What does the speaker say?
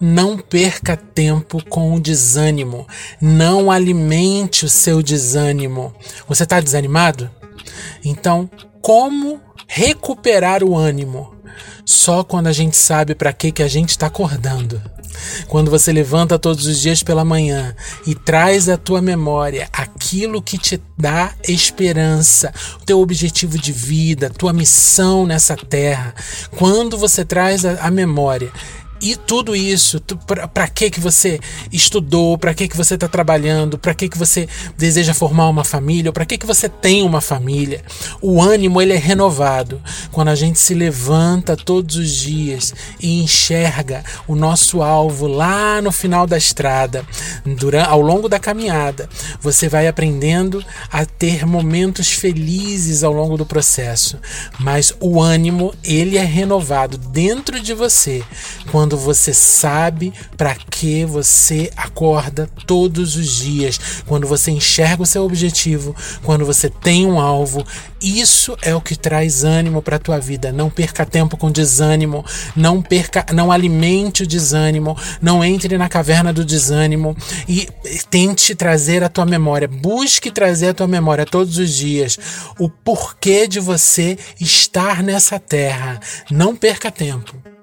não perca tempo com o desânimo. Não alimente o seu desânimo. Você está desanimado? Então, como recuperar o ânimo? Só quando a gente sabe para que, que a gente está acordando. Quando você levanta todos os dias pela manhã e traz à tua memória aquilo que te dá esperança, o teu objetivo de vida, tua missão nessa terra, quando você traz à memória e tudo isso, para que que você estudou, para que que você está trabalhando, para que que você deseja formar uma família, para que que você tem uma família. O ânimo ele é renovado quando a gente se levanta todos os dias e enxerga o nosso alvo lá no final da estrada, durante, ao longo da caminhada. Você vai aprendendo a ter momentos felizes ao longo do processo, mas o ânimo ele é renovado dentro de você quando você sabe para que você acorda todos os dias, quando você enxerga o seu objetivo, quando você tem um alvo, isso é o que traz ânimo para a tua vida. Não perca tempo com desânimo, não perca, não alimente o desânimo, não entre na caverna do desânimo e tente trazer à tua memória, busque trazer à tua memória todos os dias o porquê de você estar nessa terra. Não perca tempo.